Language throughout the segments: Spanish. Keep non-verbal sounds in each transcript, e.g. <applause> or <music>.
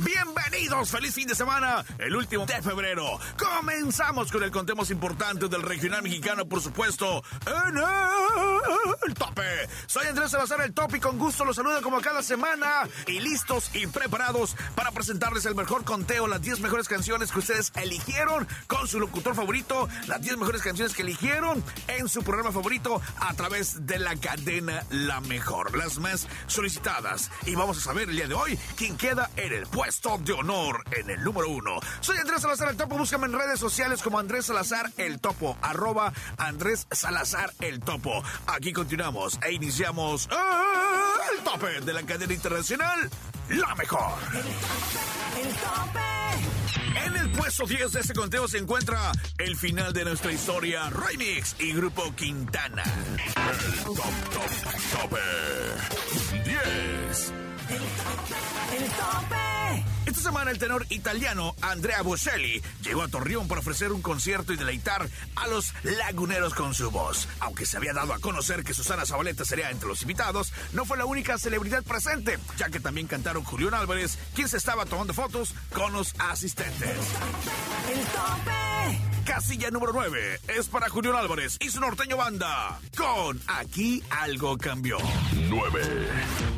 Bienvenidos, feliz fin de semana, el último de febrero. Comenzamos con el contemos importante del regional mexicano, por supuesto, en el tope. Soy Andrés Salazar, el tope, y con gusto los saludo como cada semana y listos y preparados para presentarles el mejor conteo, las 10 mejores canciones que ustedes eligieron con su locutor favorito, las 10 mejores canciones que eligieron en su programa favorito a través de la cadena La Mejor, las más solicitadas. Y vamos a saber el día de hoy quién queda en el puesto puesto de honor en el número uno. Soy Andrés Salazar el Topo. Búscame en redes sociales como Andrés Salazar el Topo. Arroba Andrés Salazar el Topo. Aquí continuamos e iniciamos el tope de la cadena internacional. La mejor. El tope. En el puesto 10 de este conteo se encuentra el final de nuestra historia, Remix y Grupo Quintana. El top, top, tope. 10. El tope. Esta semana el tenor italiano Andrea Bocelli llegó a Torreón para ofrecer un concierto y deleitar a los laguneros con su voz. Aunque se había dado a conocer que Susana Zabaleta sería entre los invitados, no fue la única celebridad presente, ya que también cantaron Julián Álvarez, quien se estaba tomando fotos con los asistentes. El tope. Casilla número 9 es para Julián Álvarez y su norteño banda con Aquí algo cambió. 9.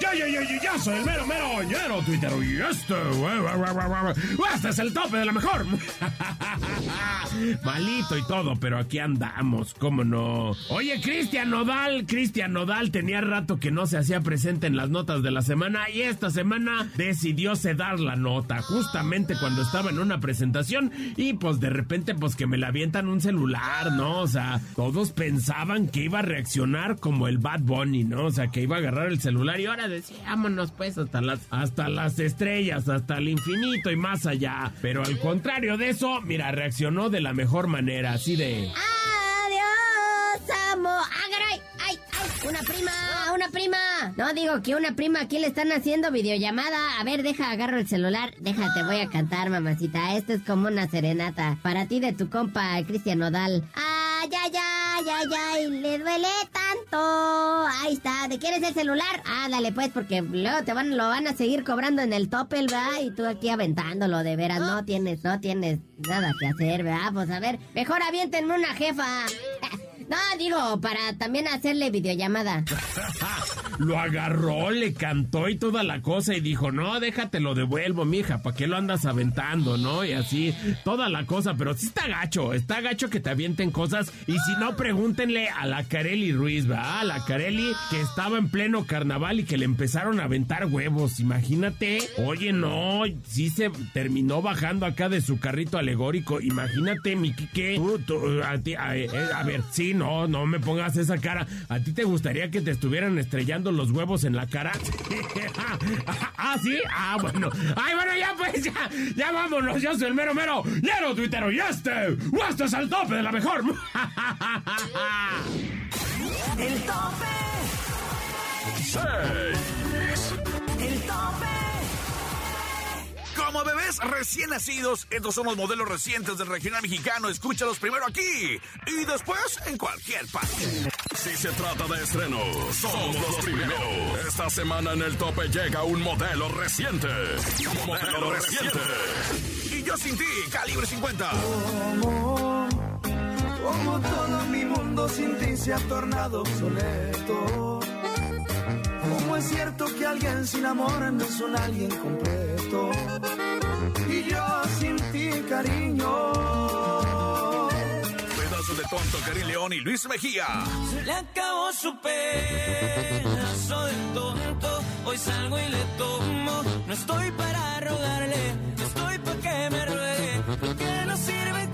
Ya, ya, ya, ya, ya, soy el mero, mero, ñero, Twitter. Y este, este es el tope de la mejor. <laughs> Malito y todo, pero aquí andamos, cómo no. Oye, Cristian Nodal, Cristian Nodal tenía rato que no se hacía presente en las notas de la semana y esta semana decidió ceder la nota, justamente cuando estaba en una presentación y pues de repente pues que me la avientan un celular, ¿no? O sea, todos pensaban que iba a reaccionar como el Bad Bunny, ¿no? O sea, que iba a agarrar el celular y ahora decía, vámonos pues hasta las, hasta las estrellas, hasta el infinito y más allá. Pero al contrario de eso, mira, reaccionó de la mejor manera, así de... Adiós, amo. ¡Ah, caray! ¡Ay, ay! ¡Una prima! ¡Una prima! No, digo que una prima aquí le están haciendo videollamada. A ver, deja, agarro el celular. Déjate, voy a cantar, mamacita. Esto es como una serenata. Para ti de tu compa, Cristian Nodal. ¡Ay, ay, ay, ay, ay! ¡Le duele tanto! Ahí está. ¿De quieres el celular? Ah, dale pues, porque luego te van, lo van a seguir cobrando en el topel, ¿verdad? Y tú aquí aventándolo, de veras. No tienes, no tienes nada que hacer, ¿verdad? Pues a ver, mejor aviéntenme una jefa. <laughs> No, digo, para también hacerle videollamada. <laughs> Lo agarró, le cantó y toda la cosa y dijo, no, déjate lo devuelvo, mija, ¿para qué lo andas aventando, no? Y así, toda la cosa, pero sí está gacho, está gacho que te avienten cosas y si no, pregúntenle a la Carelli Ruiz, ¿va? A la Carelli que estaba en pleno carnaval y que le empezaron a aventar huevos, imagínate. Oye, no, sí se terminó bajando acá de su carrito alegórico, imagínate, mi Quique, tú, a, ti, eh, a ver, sí, no, no me pongas esa cara, ¿a ti te gustaría que te estuvieran estrellando los huevos en la cara? <laughs> ah, sí, ah, bueno. Ay, bueno, ya pues, ya, ya vámonos, yo soy el mero mero, mero tuitero, y este, este es el tope de la mejor. <laughs> El tope. 6. El tope. Como bebés recién nacidos, estos son los modelos recientes del regional mexicano. Escúchalos primero aquí y después en cualquier parte. Si se trata de estreno, somos los primeros. Esta semana en el tope llega un modelo reciente. Un modelo reciente. Y yo sin ti, calibre 50. Como, como todo mi mundo sin ti se ha tornado obsoleto. Como es cierto que alguien sin amor no es un alguien completo. Y yo sin ti, cariño. Tonto, Karim León y Luis Mejía. Se le acabó su pedazo de tonto. Hoy salgo y le tomo. No estoy para rogarle, estoy para que me ruegue. Que no sirve,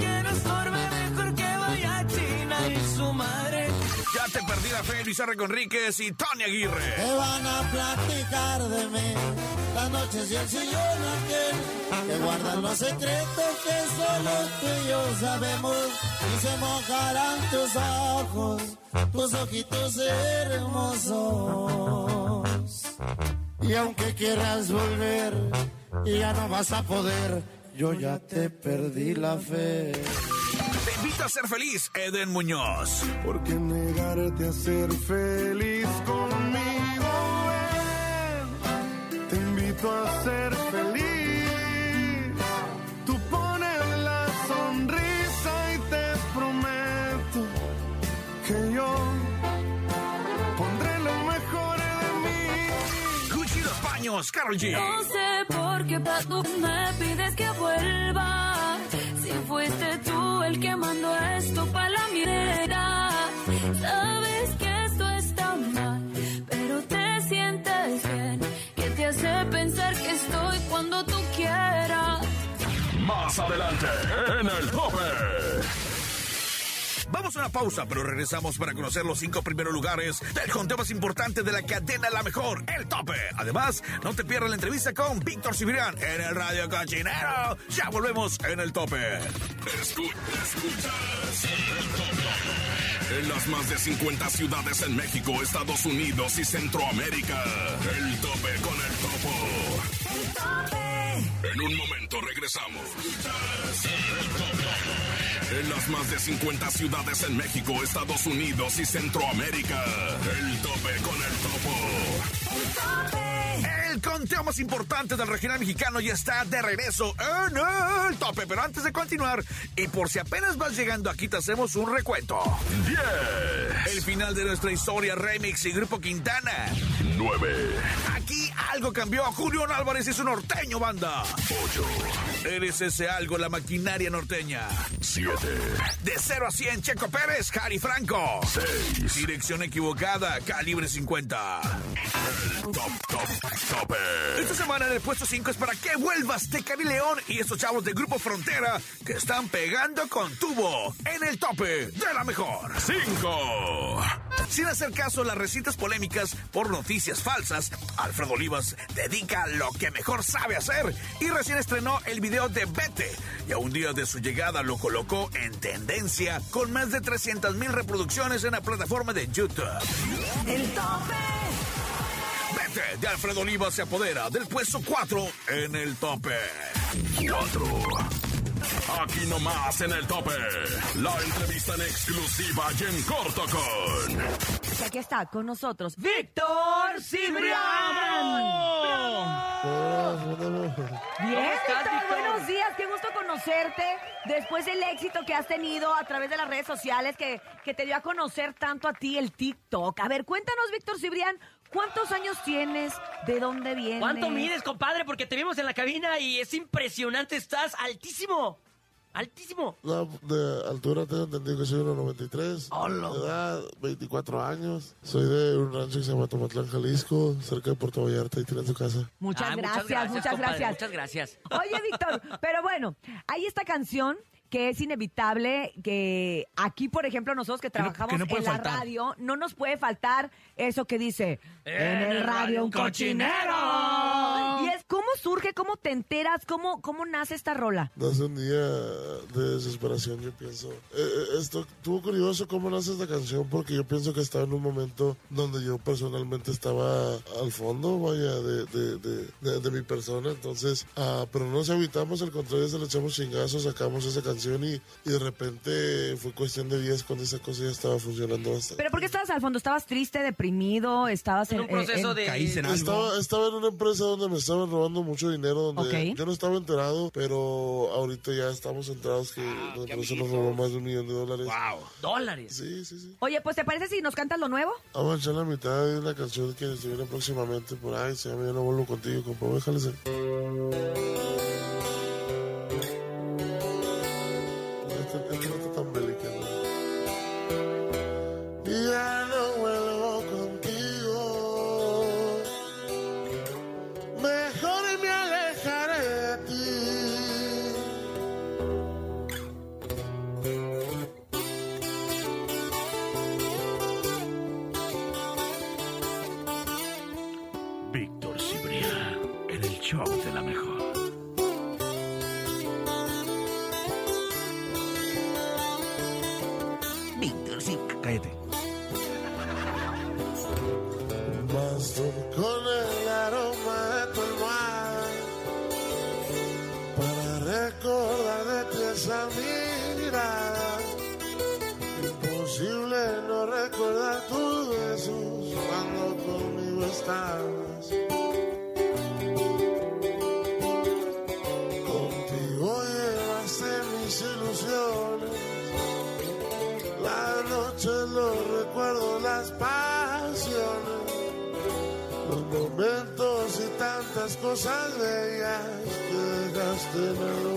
Ya te perdí la fe, Luis R. Conríquez y Tony Aguirre. Te van a platicar de mí las noches y el sillón aquel que guardan los secretos que solo tú y yo sabemos y se mojarán tus ojos, tus ojitos hermosos. Y aunque quieras volver ya no vas a poder, yo ya te perdí la fe. Te invito a ser feliz, Eden Muñoz. ¿Por qué negarte a ser feliz conmigo? Ven, te invito a ser feliz. Tú pones la sonrisa y te prometo que yo pondré lo mejor de mí. Gucci los paños, Carol G. No sé por qué tú me pides que vuelva. Si fuiste tú el que mandó esto para la mierda. Sabes que esto está mal, pero te sientes bien. Que te hace pensar que estoy cuando tú quieras. Más adelante, en el tope. Una pausa, pero regresamos para conocer los cinco primeros lugares del conteo más importante de la cadena La Mejor, El Tope. Además, no te pierdas la entrevista con Víctor Cibrián en el Radio Cochinero. Ya volvemos en El Tope. Escu- escuchas el tope. En las más de 50 ciudades en México, Estados Unidos y Centroamérica. El tope con el topo. En un momento regresamos. Escuchas el tope. En las más de 50 ciudades en México, Estados Unidos y Centroamérica. El tope con el topo. El conteo más importante del regional mexicano ya está de regreso en el tope. Pero antes de continuar, y por si apenas vas llegando aquí, te hacemos un recuento. 10, El final de nuestra historia, Remix y Grupo Quintana. 9, Aquí algo cambió. Julián Álvarez y su norteño banda. 8, Eres ese algo, la maquinaria norteña. 7, De 0 a 100, Checo Pérez, Jari Franco. 6. Dirección equivocada, calibre 50. El top, top, tope. Esta semana en el puesto 5 es para que vuelvas Tecari León y estos chavos de Grupo Frontera que están pegando con tubo en el tope de la mejor. 5, Sin hacer caso a las recientes polémicas por noticias falsas, Alfredo Olivas dedica lo que mejor sabe hacer y recién estrenó el video de Vete y a un día de su llegada lo colocó en tendencia con más de 300 mil reproducciones en la plataforma de YouTube. El tope. Vete de Alfredo Olivas se apodera del puesto 4 en el tope. 4. Aquí nomás en el tope. La entrevista en exclusiva y en corto con. Y aquí está con nosotros Víctor Cibrián. Bien, Víctor, buenos días, qué gusto conocerte después del éxito que has tenido a través de las redes sociales que, que te dio a conocer tanto a ti el TikTok. A ver, cuéntanos, Víctor Cibrián, ¿cuántos años tienes? ¿De dónde vienes? ¿Cuánto mides, compadre? Porque te vimos en la cabina y es impresionante, estás altísimo. Altísimo. No, de altura tengo entendido que soy 1,93. Hola. De edad, 24 años. Soy de un rancho que se llama Tomatlán, Jalisco, cerca de Puerto Vallarta, y tiene su casa. Muchas, Ah, gracias, muchas compadre, gracias. Muchas gracias. Oye, Víctor, <laughs> pero bueno, hay esta canción que es inevitable que aquí, por ejemplo, nosotros que Que no- trabajamos que no puede en la faltar. radio, no nos puede faltar eso que dice en el radio un cochinero. ¿Cómo surge, cómo te enteras, cómo, cómo nace esta rola? Nace un día de desesperación, yo pienso. Eh, eh, esto estuvo curioso cómo nace esta canción porque yo pienso que estaba en un momento donde yo personalmente estaba al fondo, vaya, de, de, de, de- de mi persona. Entonces, ah, pero no nos evitamos, al contrario, se le echamos chingazos, sacamos esa canción y, y de repente fue cuestión de días cuando esa cosa ya estaba funcionando bastante. ¿Pero por qué estabas al fondo? ¿Estabas triste, deprimido? ¿Estabas en, un proceso en- de... Estaba, estaba en una empresa donde me estaban robando mucho dinero, donde yo no estaba enterado, pero ahorita ya estamos enterados que la empresa nos robó más de un millón de dólares. Dólares. Sí, sí, sí. Oye, pues ¿te parece si nos cantas lo nuevo? Vamos a echar la mitad de una canción que se viene próximamente por ahí, se llama Yo no vuelvo contigo, compa, déjale ser. Esa mirada. Imposible no recordar tus besos cuando conmigo estabas. Contigo llevaste mis ilusiones. La noche, los recuerdos, las pasiones, los momentos y tantas cosas bellas que dejaste en el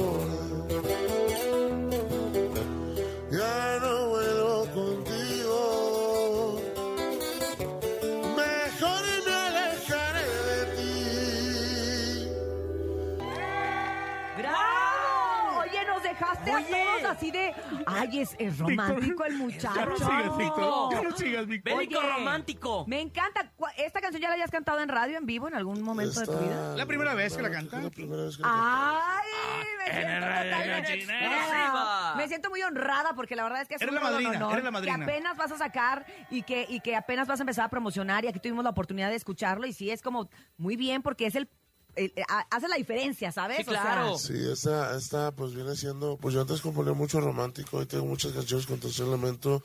así de... Ay, es, es romántico el muchacho. Ya no sigas, Víctor. Ya no sigas, Víctor. Bélico romántico. Me encanta. ¿Esta canción ya la habías cantado en radio, en vivo, en algún momento de tu vida? ¿La primera vez que la canta? La primera vez que la canta. ¡Ay! Me en siento el radio. Me siento muy honrada porque la verdad es que es Eres un la madrina, honor eres la madrina. que apenas vas a sacar y que, y que apenas vas a empezar a promocionar y aquí tuvimos la oportunidad de escucharlo y sí, es como muy bien porque es el... el- a- hace la diferencia, ¿sabes? Sí, O sea, claro. Sí, esta, esta pues viene siendo, pues yo antes componía mucho romántico y tengo muchas canciones con tercer elemento.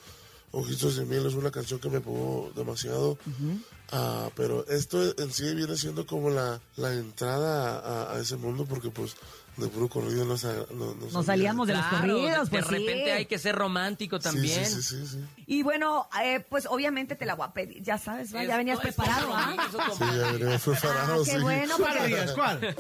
Ojitos de miel es una canción que me pegó demasiado. Ah, pero esto en sí viene siendo como la, la entrada a, a ese mundo porque pues de puro corrido no, sa- no, no Nos salía. salíamos de los corridos, de pues repente sí. hay que ser romántico también. Sí, sí, sí, sí. Y bueno, eh, pues obviamente te la voy a pedir, ya sabes, ¿va? ya venías preparado, ¿ah? Sí, ya venía preparado, Ah, qué sí. bueno, ¿Cuál <laughs> porque-? ¿Cuál?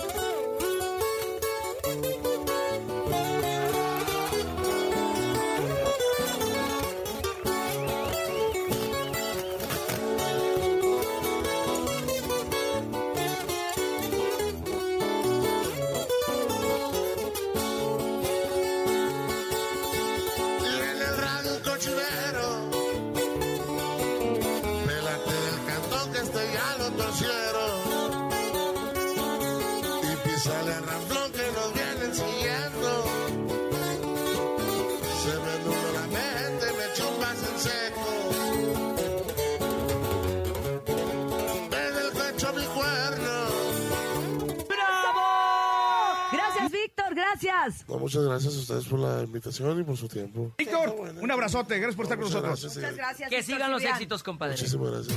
Gracias. No, muchas gracias a ustedes por la invitación y por su tiempo. Víctor, un abrazote. Gracias por estar con nosotros. gracias, Muchas gracias. Que Víctor sigan los éxitos, compadre. Muchísimas gracias.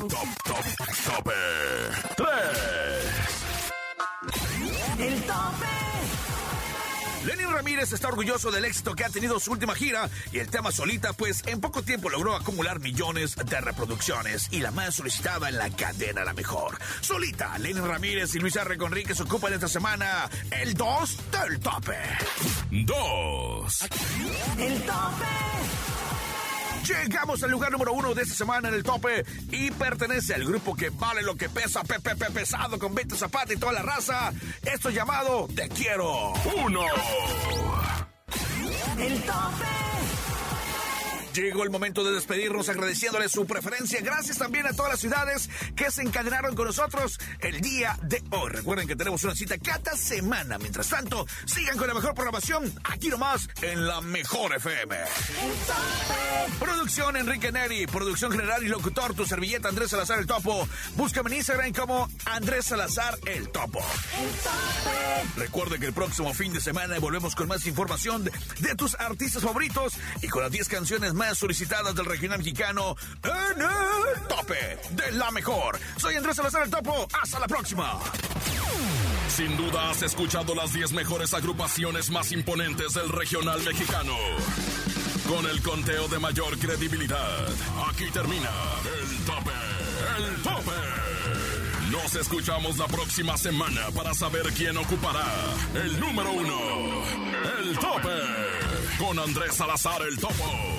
El top, top, tope 3. El tope. Lenin Ramírez está orgulloso del éxito que ha tenido su última gira y el tema Solita, pues en poco tiempo logró acumular millones de reproducciones y la más solicitada en la cadena La Mejor. Solita, Lenin Ramírez y Luis R. Conríquez ocupan esta semana el 2 del tope. 2. El tope. Llegamos al lugar número uno de esta semana en el tope y pertenece al grupo que vale lo que pesa, Pepe Pepe Pesado con Beto Zapata y toda la raza. Esto es llamado Te Quiero. 1. El tope. Llegó el momento de despedirnos agradeciéndole su preferencia. Gracias también a todas las ciudades que se encadenaron con nosotros el día de hoy. Recuerden que tenemos una cita cada semana. Mientras tanto, sigan con la mejor programación aquí nomás en la mejor FM. Producción Enrique Neri, producción general y locutor, tu servilleta Andrés Salazar el Topo. Búscame en Instagram como Andrés Salazar el Topo. Recuerde que el próximo fin de semana volvemos con más información de, de tus artistas favoritos y con las 10 canciones más solicitadas del regional mexicano en el tope de la mejor. Soy Andrés Salazar el Topo. Hasta la próxima. Sin duda has escuchado las 10 mejores agrupaciones más imponentes del regional mexicano. Con el conteo de mayor credibilidad. Aquí termina el tope, el tope. Nos escuchamos la próxima semana para saber quién ocupará el número uno, el tope, con Andrés Salazar el Topo.